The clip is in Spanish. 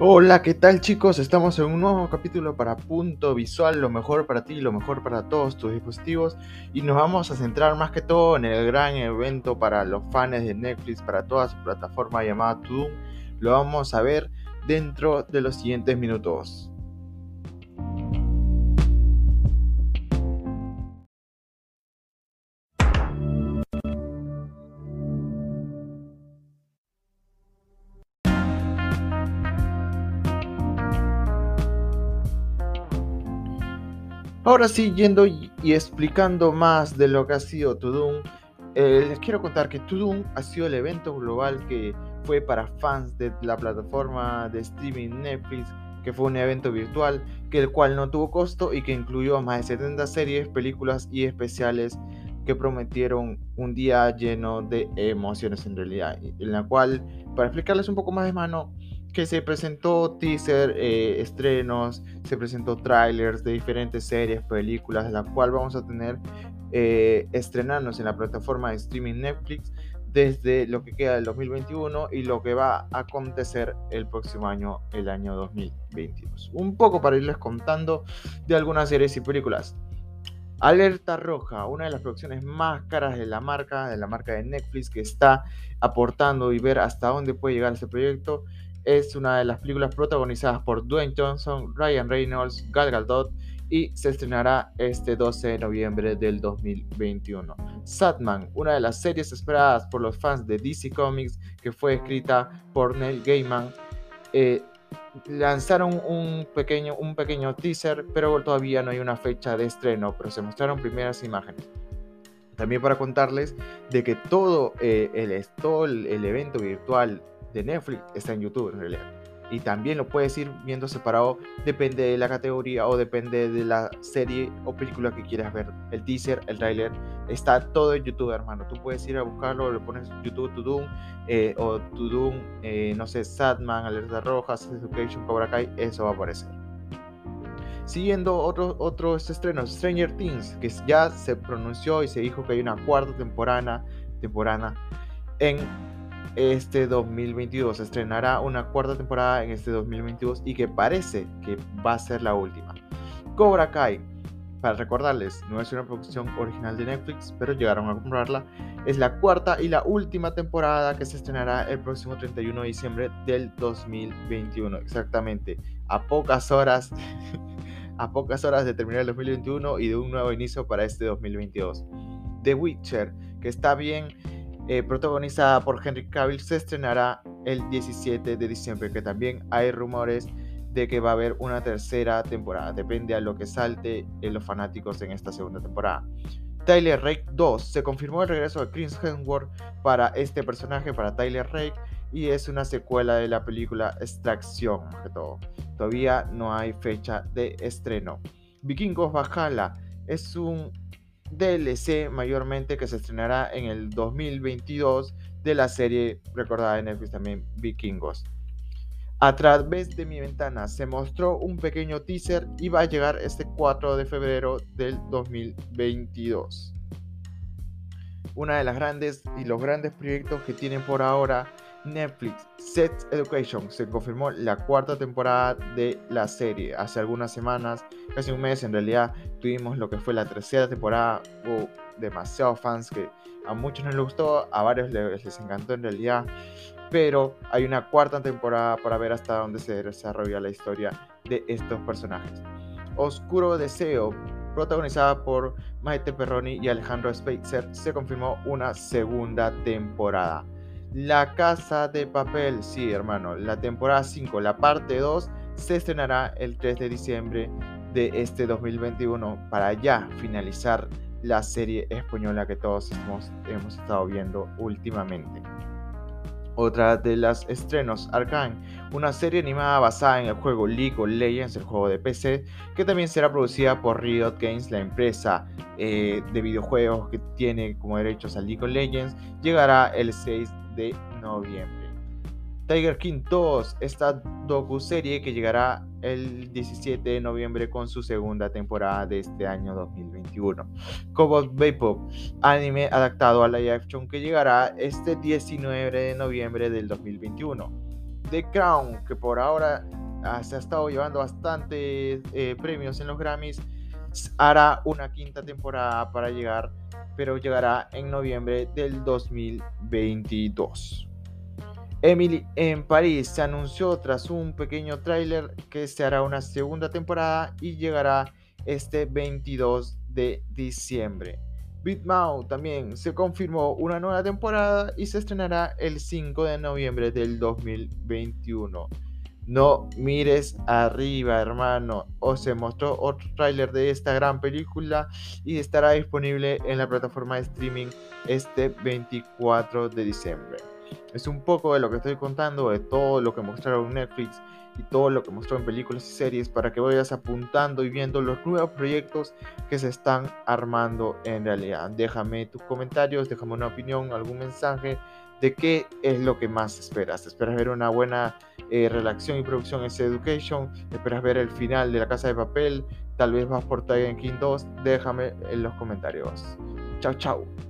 Hola, ¿qué tal chicos? Estamos en un nuevo capítulo para Punto Visual, lo mejor para ti, lo mejor para todos tus dispositivos y nos vamos a centrar más que todo en el gran evento para los fans de Netflix, para toda su plataforma llamada Tudum. Lo vamos a ver dentro de los siguientes minutos. Ahora sí, yendo y, explicando más de lo que ha sido Tudum, eh, les quiero contar que Tudum ha sido el evento global que fue para fans de la plataforma de streaming Netflix, que fue un evento virtual, que el cual no tuvo costo y que incluyó más de 70 series, películas y especiales que prometieron un día lleno de emociones en realidad, en la cual, para explicarles un poco más de mano, que se presentó teaser, eh, estrenos, se presentó trailers de diferentes series, películas, de la cual vamos a tener eh, estrenarnos en la plataforma de streaming Netflix desde lo que queda del 2021 y lo que va a acontecer el próximo año, el año 2022. Un poco para irles contando de algunas series y películas. Alerta Roja, una de las producciones más caras de la marca, de la marca de Netflix, que está aportando y ver hasta dónde puede llegar este proyecto es una de las películas protagonizadas por Dwayne Johnson, Ryan Reynolds, Gal Gadot y se estrenará este 12 de noviembre del 2021. Satman, una de las series esperadas por los fans de DC Comics que fue escrita por Neil Gaiman, eh, lanzaron un pequeño, un pequeño teaser, pero todavía no hay una fecha de estreno, pero se mostraron primeras imágenes. También para contarles de que todo, eh, el, todo el evento virtual de Netflix está en YouTube en realidad. Y también lo puedes ir viendo separado, depende de la categoría o depende de la serie o película que quieras ver. El teaser, el trailer, está todo en YouTube, hermano. Tú puedes ir a buscarlo, le pones YouTube Tudum eh, o Tudum, eh, no sé, Sadman, Alerta Rojas, Education, Cobra Kai, eso va a aparecer. Siguiendo otros otros estrenos, Stranger Things, que ya se pronunció y se dijo que hay una cuarta temporada, temporada en este 2022. Se estrenará una cuarta temporada en este 2022 y que parece que va a ser la última. Cobra Kai, para recordarles, no es una producción original de Netflix, pero llegaron a comprarla. Es la cuarta y la última temporada que se estrenará el próximo 31 de diciembre del 2021. Exactamente, a pocas horas, a pocas horas de terminar el 2021 y de un nuevo inicio para este 2022. The Witcher, que está bien eh, protagonizada por Henry Cavill, se estrenará el 17 de diciembre, que también hay rumores de que va a haber una tercera temporada. Depende a lo que salte en los fanáticos en esta segunda temporada. Tyler Rake 2 se confirmó el regreso de Chris Hemsworth para este personaje, para Tyler Rake, y es una secuela de la película Extracción, que todo. Todavía no hay fecha de estreno. Vikingos Valhalla es un DLC mayormente que se estrenará en el 2022 de la serie recordada de Netflix también Vikingos. A través de mi ventana se mostró un pequeño teaser y va a llegar este 4 de febrero del 2022. Una de las grandes y los grandes proyectos que tienen por ahora Netflix, Sex Education, se confirmó la cuarta temporada de la serie. Hace algunas semanas, casi un mes en realidad, tuvimos lo que fue la tercera temporada. Hubo demasiados fans que a muchos no les gustó, a varios les, encantó en realidad. Pero hay una cuarta temporada para ver hasta dónde se desarrolla la historia de estos personajes. Oscuro Deseo, protagonizada por Maite Perroni y Alejandro Spitzer, se confirmó una segunda temporada. La Casa de Papel, sí, hermano, la temporada 5, la parte 2, se estrenará el 3 de diciembre de este 2021 para ya finalizar la serie española que todos hemos, estado viendo últimamente. Otra de las estrenos, Arkane, una serie animada basada en el juego League of Legends, el juego de PC, que también será producida por Riot Games, la empresa eh, de videojuegos que tiene como derechos a League of Legends, llegará el 6 de noviembre. Tiger King 2, esta docu-serie que llegará el 17 de noviembre con su segunda temporada de este año 2021. Cobalt Vapor, anime adaptado a la action que llegará este 19 de noviembre del 2021. The Crown, que por ahora ah, se ha estado llevando bastantes eh, premios en los Grammys, hará una quinta temporada para llegar, pero llegará en noviembre del 2022. Emily en París se anunció tras un pequeño tráiler que se hará una segunda temporada y llegará este 22 de diciembre. Big también se confirmó una nueva temporada y se estrenará el 5 de noviembre del 2021. No mires arriba, hermano. O se mostró otro tráiler de esta gran película y estará disponible en la plataforma de streaming este 24 de diciembre. Es un poco de lo que estoy contando, de todo lo que mostraron Netflix y todo lo que mostró en películas y series para que vayas apuntando y viendo los nuevos proyectos que se están armando en realidad. Déjame tus comentarios, déjame una opinión, algún mensaje de qué es lo que más esperas. ¿Esperas ver una buena eh, redacción y producción en Education? ¿Esperas ver el final de La Casa de Papel? Tal vez vas por Tiger King 2. Déjame en los comentarios. Chao, chao.